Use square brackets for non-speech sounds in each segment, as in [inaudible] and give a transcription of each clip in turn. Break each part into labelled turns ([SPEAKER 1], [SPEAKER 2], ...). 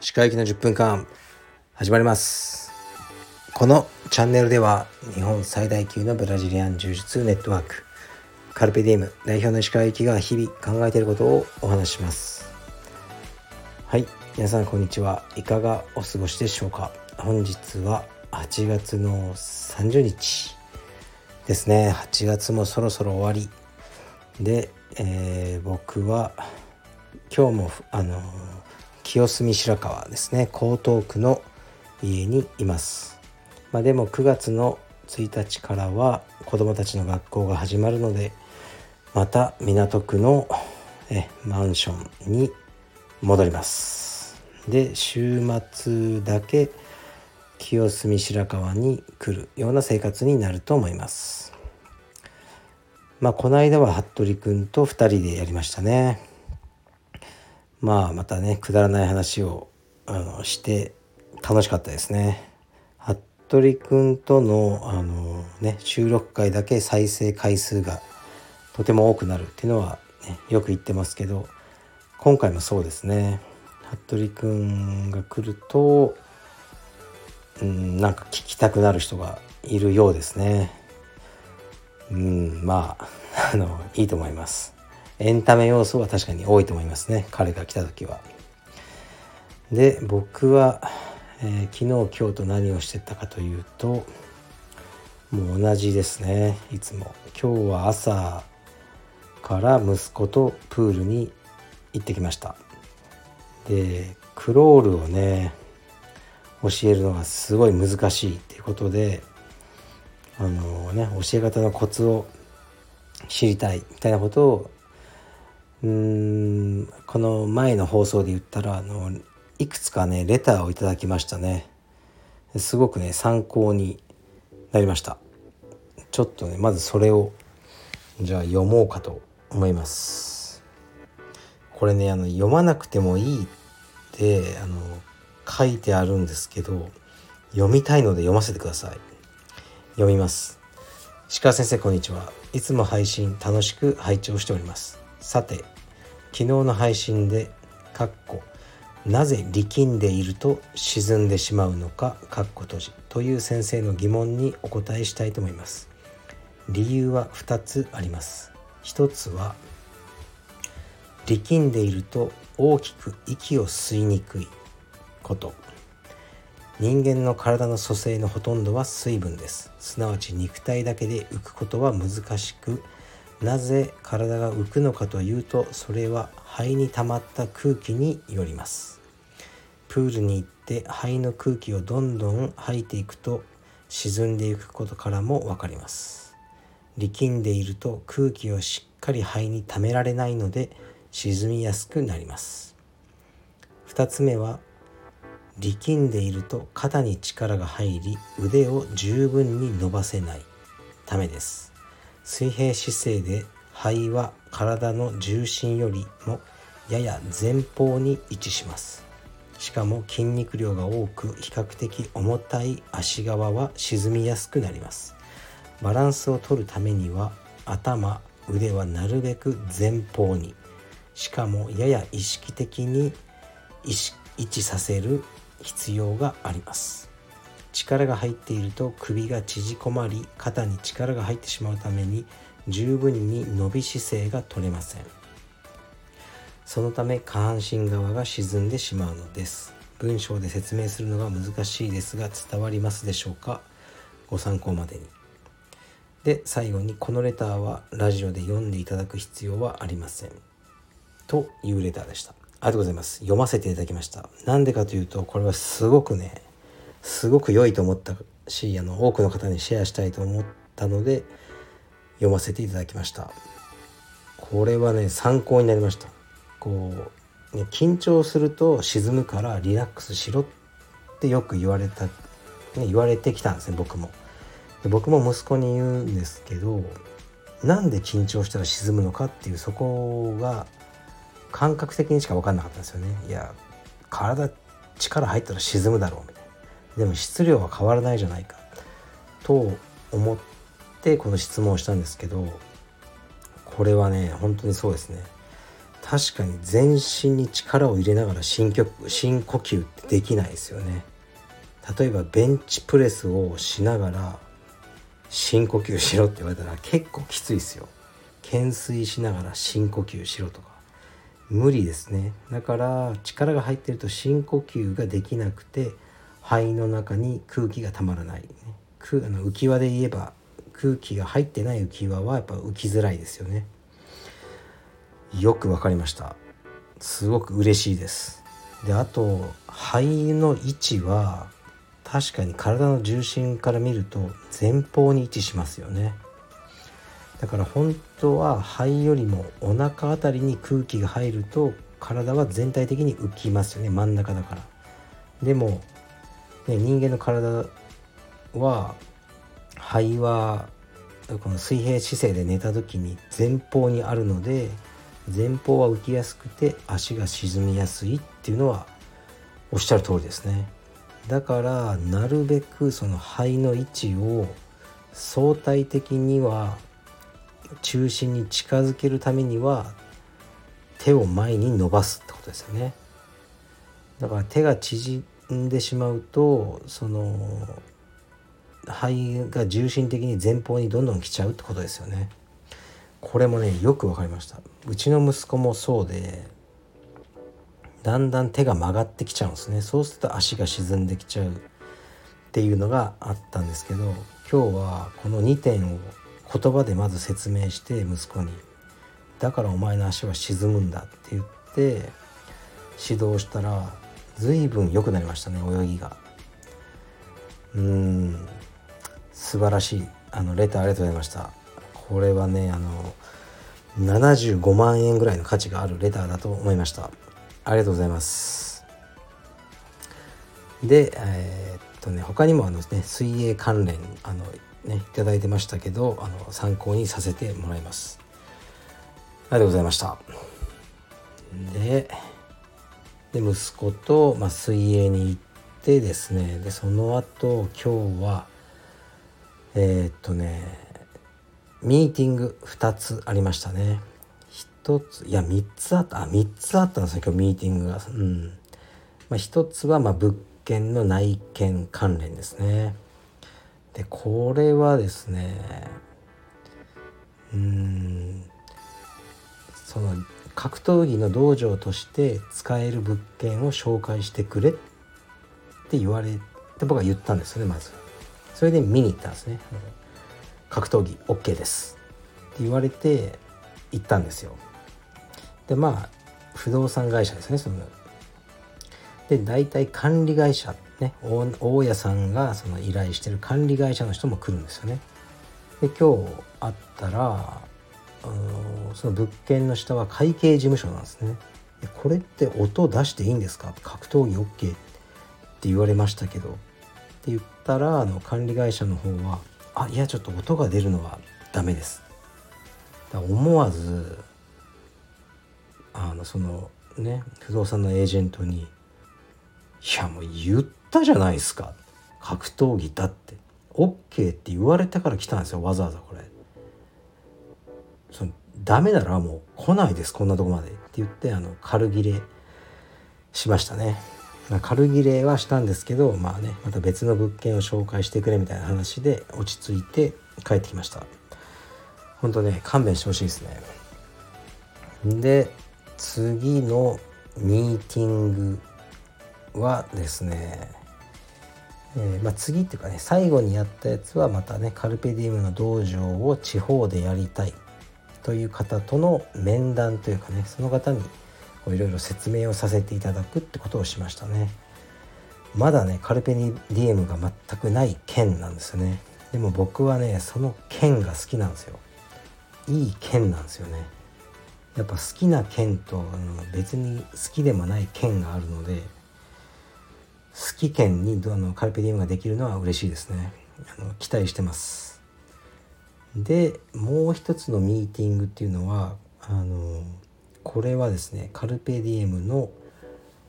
[SPEAKER 1] 歯科行きの10分間始まります。このチャンネルでは日本最大級のブラジリアン柔術ネットワークカルペディウム代表の石川行きが日々考えていることをお話します。はい皆さんこんにちは。いかがお過ごしでしょうか。本日は8月の30日ですね。8月もそろそろ終わり。で、えー、僕は今日もあの清澄白河ですね江東区の家にいます、まあ、でも9月の1日からは子どもたちの学校が始まるのでまた港区のえマンションに戻ります。で週末だけ清澄白河に来るような生活になると思います。まあこの間は服部君と2人でやりましたね。まあまたねくだらない話をあのして楽しかったですね。服部君とのあの、ね、収録回だけ再生回数がとても多くなるっていうのは、ね、よく言ってますけど今回もそうですね。服部君が来るとうんなんか聞きたくなる人がいるようですね。うんまああのいいと思います。エンタメ要素は確かに多いと思いますね。彼が来た時は。で僕は、えー、昨日今日と何をしてたかというともう同じですね。いつも。今日は朝から息子とプールに行ってきました。でクロールをね教えるのがすごい難しいっていうことであのね教え方のコツを知りたいみたいなことをうんこの前の放送で言ったらあのいくつかねレターをいただきましたね。すごくね参考になりました。ちょっとねまずそれをじゃあ読もうかと思います。これねあの読まなくてもいいってあの書いてあるんですけど読みたいので読ませてください。読みます。鹿先生こんにちは。いつも配信楽しく拝聴しております。さて昨日の配信で「かっこなぜ力んでいると沈んでしまうのか」かっこ閉じという先生の疑問にお答えしたいと思います。理由は2つあります。1つは力んでいると大きく息を吸いにくいこと。人間の体の組成のほとんどは水分です。すなわち肉体だけで浮くことは難しくなぜ体が浮くのかというとそれは肺に溜まった空気によります。プールに行って肺の空気をどんどん吐いていくと沈んでいくことからも分かります。力んでいると空気をしっかり肺に溜められないので沈みやすくなります。2つ目は力んでいると肩に力が入り腕を十分に伸ばせないためです。水平姿勢で肺は体の重心よりもやや前方に位置します。しかも筋肉量が多く比較的重たい足側は沈みやすくなります。バランスを取るためには頭腕はなるべく前方に。しかもやや意識的に位置させる必要があります。力が入っていると首が縮こまり肩に力が入ってしまうために十分に伸び姿勢が取れません。そのため下半身側が沈んでしまうのです。文章で説明するのが難しいですが伝わりますでしょうか？ご参考までに。で最後にこのレターはラジオで読んでいただく必要はありません。というレターでした。ありがとうございます。読ませていただきました。なんでかというとこれはすごくねすごく良いと思ったしあの多くの方にシェアしたいと思ったので読ませていただきました。これはね参考になりました。こう、ね、緊張すると沈むからリラックスしろってよく言われた、ね、言われてきたんですね僕も。で僕も息子に言うんですけどなんで緊張したら沈むのかっていうそこが感覚的にしか分かんなかったんですよね。いや体力入ったら沈むだろうみたいな。でも質量は変わらないじゃないか。と思ってこの質問をしたんですけどこれはね本当にそうですね。確かに全身に力を入れながら深呼深呼吸ってできないですよね。例えばベンチプレスをしながら深呼吸しろって言われたら結構きついですよ。懸垂しながら深呼吸しろとか。無理ですね。だから力が入ってると深呼吸ができなくて肺の中に空気がたまらない、ね、あの浮き輪で言えば空気が入ってない浮き輪はやっぱ浮きづらいですよね。よくわかりました。すごく嬉しいです。であと肺の位置は確かに体の重心から見ると前方に位置しますよね。だから本当は肺よりもお腹あたりに空気が入ると体は全体的に浮きますよね。真ん中だから。でも、ね、人間の体は肺はこの水平姿勢で寝た時に前方にあるので前方は浮きやすくて足が沈みやすいっていうのはおっしゃる通りですね。だからなるべくその肺の位置を相対的には中心に近づけるためには手を前に伸ばすってことですよね。だから手が縮んでしまうとその肺が重心的に前方にどんどん来ちゃうってことですよね。これもねよく分かりました。うちの息子もそうでだんだん手が曲がってきちゃうんですね。そうすると足が沈んできちゃうっていうのがあったんですけど今日はこの2点を言葉でまず説明して息子に「だからお前の足は沈むんだ」って言って指導したら随分良くなりましたね泳ぎがうん素晴らしいあのレターありがとうございましたこれはねあの75万円ぐらいの価値があるレターだと思いましたありがとうございますでえー、っとね他にもあのね水泳関連あのね頂いてましたけどあの参考にさせてもらいます。ありがとうございました。でで息子と、まあ、水泳に行ってですねでその後今日はえー、っとねミーティング2つありましたね。1ついや3つあったあ3つあったんですよ今日ミーティングが。うん。まあ、1つはま物件の内見関連ですね。でこれはですねうんその格闘技の道場として使える物件を紹介してくれって言われて僕は言ったんですよねまず。それで見に行ったんですね。格闘技 OK です。って言われて行ったんですよ。でまあ不動産会社ですねその。で大体管理会社ね、大家さんがその依頼してる管理会社の人も来るんですよね。で今日会ったらその物件の下は会計事務所なんですね。これって音出していいんですか？格闘技 OK って言われましたけどって言ったらあの管理会社の方は「あいやちょっと音が出るのはダメです」だ思わずあのそのね不動産のエージェントに「いやもう言っったじゃないですか。格闘技だって。OK って言われてから来たんですよわざわざこれ。そのダメならもう来ないですこんなとこまでって言ってあの軽切れしましたね、まあ、軽切れはしたんですけどまあねまた別の物件を紹介してくれみたいな話で落ち着いて帰ってきました。ほんとね勘弁してほしいですね。で次のミーティングはですねえー、まあ、次っていうかね最後にやったやつはまたねカルペディウムの道場を地方でやりたい。という方との面談というかねその方にいろいろ説明をさせていただくってことをしましたね。まだねカルペディウムが全くない県なんですよね。でも僕はねその県が好きなんですよ。いい県なんですよね。やっぱ好きな県と別に好きでもない県があるので好き県にあのカルペディウムができるのは嬉しいですね。あの期待してます。でもう一つのミーティングっていうのはあのこれはですねカルペディエムの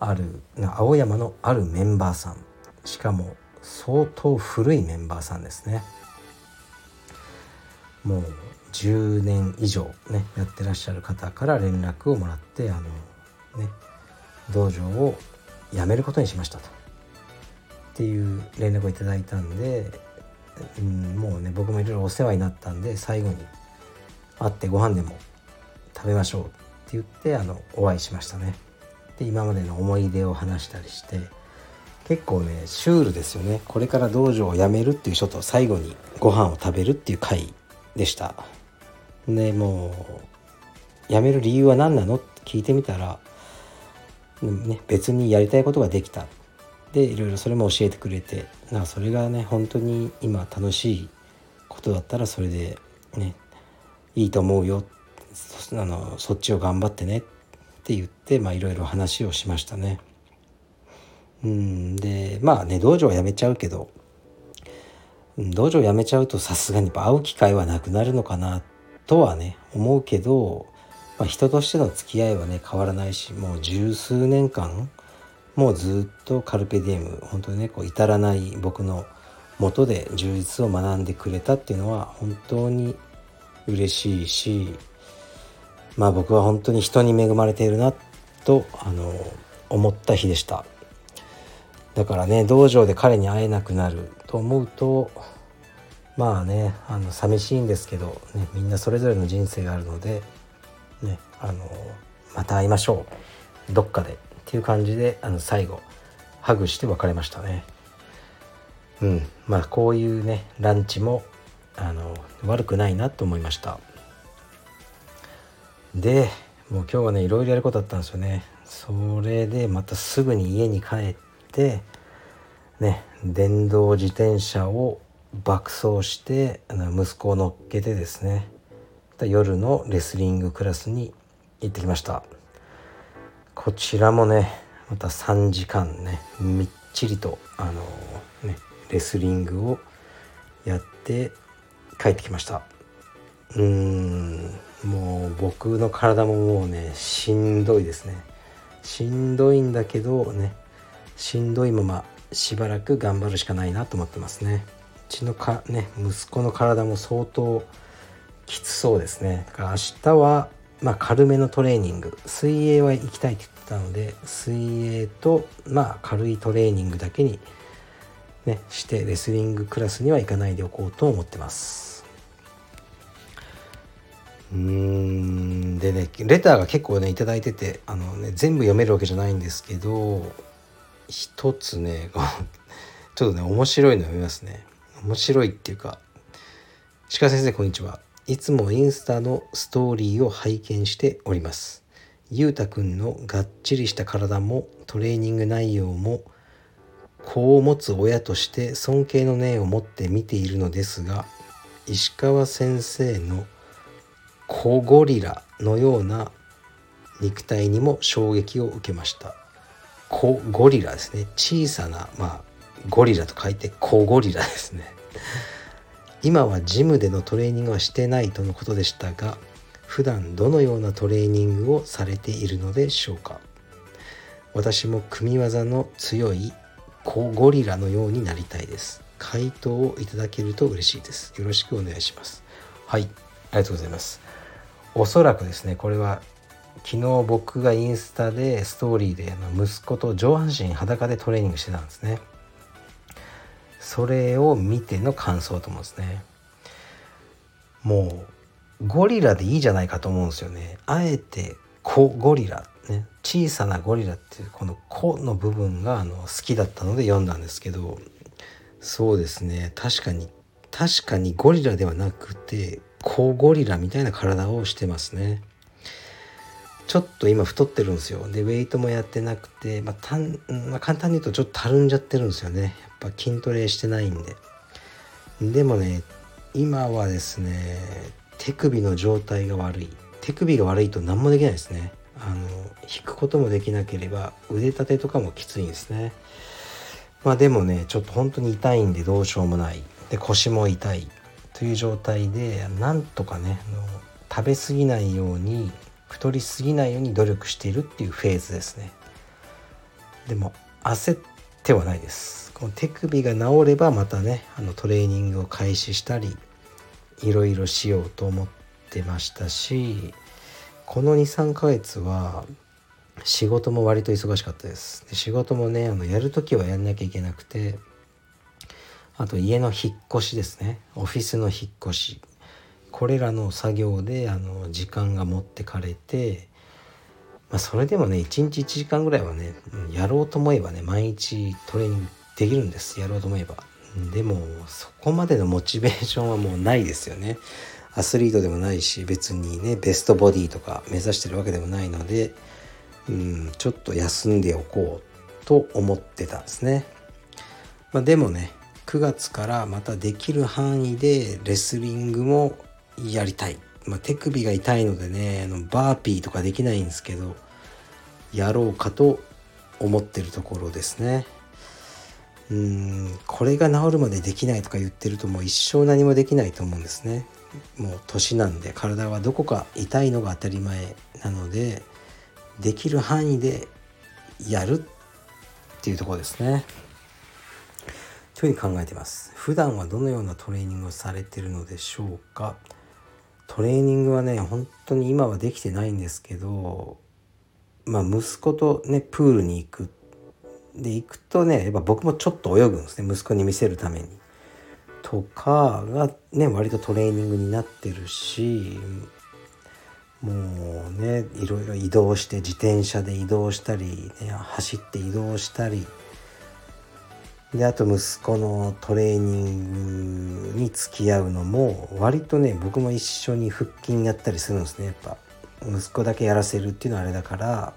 [SPEAKER 1] ある青山のあるメンバーさん。しかも相当古いメンバーさんですね。もう10年以上ねやってらっしゃる方から連絡をもらってあのね道場を辞めることにしましたと。っていう連絡をいただいたんで、うん、もうね僕もいろいろお世話になったんで最後に会ってご飯でも食べましょうって言ってあのお会いしましたね。で今までの思い出を話したりして結構ねシュールですよね。これから道場を辞めるっていう人と最後にご飯を食べるっていう回でした。でもう辞める理由は何なの？って聞いてみたら、ね、別にやりたいことができた。でいろいろそれも教えてくれてなそれがね本当に今楽しいことだったらそれでねいいと思うよあのそっちを頑張ってねって言っていろいろ話をしましたね。うんでまあね道場は辞めちゃうけど道場辞めちゃうとさすがに会う機会はなくなるのかなとはね思うけど、まあ、人としての付き合いはね変わらないしもう十数年間もうずっとカルペディエム本当にねこう至らない僕のもとで充実を学んでくれたっていうのは本当に嬉しいしまあ僕は本当に人に恵まれているなとあの思った日でした。だからね道場で彼に会えなくなると思うとまあねあの寂しいんですけど、ね、みんなそれぞれの人生があるので、ね、あのまた会いましょう。どっかで。っていう感じであの最後ハグして別れましたね。うん。まあこういうねランチもあの悪くないなと思いました。でもう今日はねいろいろやることあったんですよね。それでまたすぐに家に帰ってね電動自転車を爆走して息子を乗っけてですね夜のレスリングクラスに行ってきました。こちらもねまた3時間ねみっちりとあのねレスリングをやって帰ってきました。うーんもう僕の体ももうねしんどいですね。しんどいんだけどねしんどいまましばらく頑張るしかないなと思ってますね。うちのかね息子の体も相当きつそうですね。だから明日はまあ軽めのトレーニング。水泳は行きたいって言ってたので水泳とまあ軽いトレーニングだけにねしてレスリングクラスには行かないでおこうと思ってます。うん。でねレターが結構ね頂いててあのね全部読めるわけじゃないんですけど一つねちょっとね面白いの読みますね。面白いっていうか鹿先生こんにちは。いつもインスタのストーリーを拝見しております。ゆうたくんのがっちりした体もトレーニング内容も子を持つ親として尊敬の念を持って見ているのですが石川先生の子ゴリラのような肉体にも衝撃を受けました。コゴリラですね。小さな、まあ、ゴリラと書いてコゴリラですね。今はジムでのトレーニングはしてないとのことでしたが普段どのようなトレーニングをされているのでしょうか？私も組み技の強いコゴリラのようになりたいです。回答をいただけると嬉しいです。よろしくお願いします。はいありがとうございます。おそらくですねこれは昨日僕がインスタでストーリーで息子と上半身裸でトレーニングしてたんですね。それを見ての感想と思うんですね。もうゴリラでいいじゃないかと思うんですよね。あえて小ゴリラね。小さなゴリラっていうこの「子」の部分があの好きだったので読んだんですけどそうですね。確かに確かにゴリラではなくて小ゴリラみたいな体をしてますね。ちょっと今太ってるんですよ。でウェイトもやってなくて、まあたんまあ、簡単に言うとちょっとたるんじゃってるんですよね。やぱ筋トレしてないんで。でもね今はですね手首の状態が悪い。手首が悪いと何もできないですね。あの引くこともできなければ腕立てとかもきついんですね。まあでもねちょっと本当に痛いんでどうしようもない。で腰も痛い。という状態でなんとかね食べ過ぎないように太りすぎないように努力しているっていうフェーズですね。でも焦ってはないです。この手首が治ればまたねあのトレーニングを開始したりいろいろしようと思っってましたしこの23ヶ月は仕事も割と忙しかったです。で仕事もねあのやる時はやんなきゃいけなくてあと家の引っ越しですね。オフィスの引っ越し。これらの作業であの時間が持ってかれて、まあ、それでもね1日1時間ぐらいはねやろうと思えばね毎日トレーニングできるんです。やろうと思えば。でもそこまでのモチベーションはもうないですよね。アスリートでもないし別にねベストボディとか目指してるわけでもないのでうんちょっと休んでおこうと思ってたんですね、まあ、でもね9月からまたできる範囲でレスリングもやりたい、まあ、手首が痛いのでねあのバーピーとかできないんですけどやろうかと思ってるところですね。うんこれが治るまでできないとか言ってるともう一生何もできないと思うんですね。もう年なんで体はどこか痛いのが当たり前なのでできる範囲でやるっていうところですね。というふうに考えてます。普段はどのようなトレーニングをされてるのでしょうか。トレーニングはね本当に今はできてないんですけどまあ息子とねプールに行く。で行くとねやっぱ僕もちょっと泳ぐんですね。息子に見せるために。とかがね割とトレーニングになってるしもうねいろいろ移動して自転車で移動したり、ね、走って移動したり。であと息子のトレーニングに付き合うのも割とね僕も一緒に腹筋やったりするんですねやっぱ。息子だけやらせるっていうのはあれだから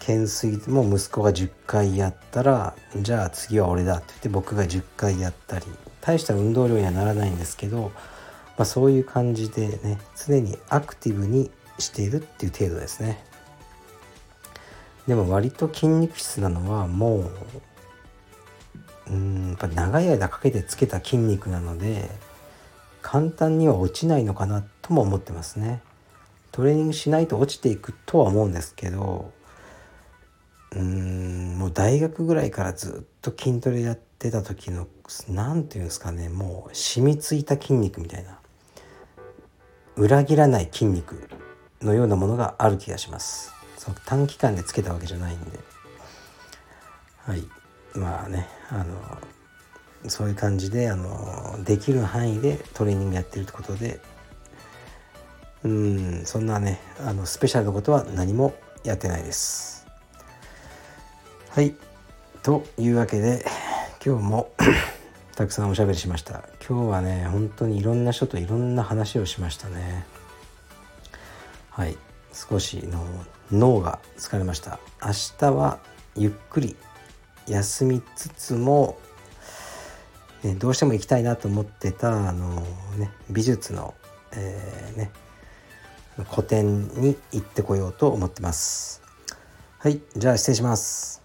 [SPEAKER 1] 懸垂も息子が10回やったらじゃあ次は俺だって言って僕が10回やったり大した運動量にはならないんですけど、まあ、そういう感じでね常にアクティブにしているっていう程度ですね。でも割と筋肉質なのはもううんやっぱ長い間かけてつけた筋肉なので簡単には落ちないのかなとも思ってますね。トレーニングしないと落ちていくとは思うんですけどうんもう大学ぐらいからずっと筋トレやってた時の何て言うんですかねもう染みついた筋肉みたいな裏切らない筋肉のようなものがある気がします。その短期間でつけたわけじゃないんで。はい。まあねあのそういう感じであのできる範囲でトレーニングやってるってことでうんそんなねあのスペシャルなことは何もやってないです。はい。というわけで今日も [coughs] たくさんおしゃべりしました。今日はね本当にいろんな人といろんな話をしましたね。はい。少しの脳が疲れました。明日はゆっくり休みつつも、ね、どうしても行きたいなと思ってたあの、ね、美術の、えー、ね、個展に行ってこようと思ってます。はい、じゃあ失礼します。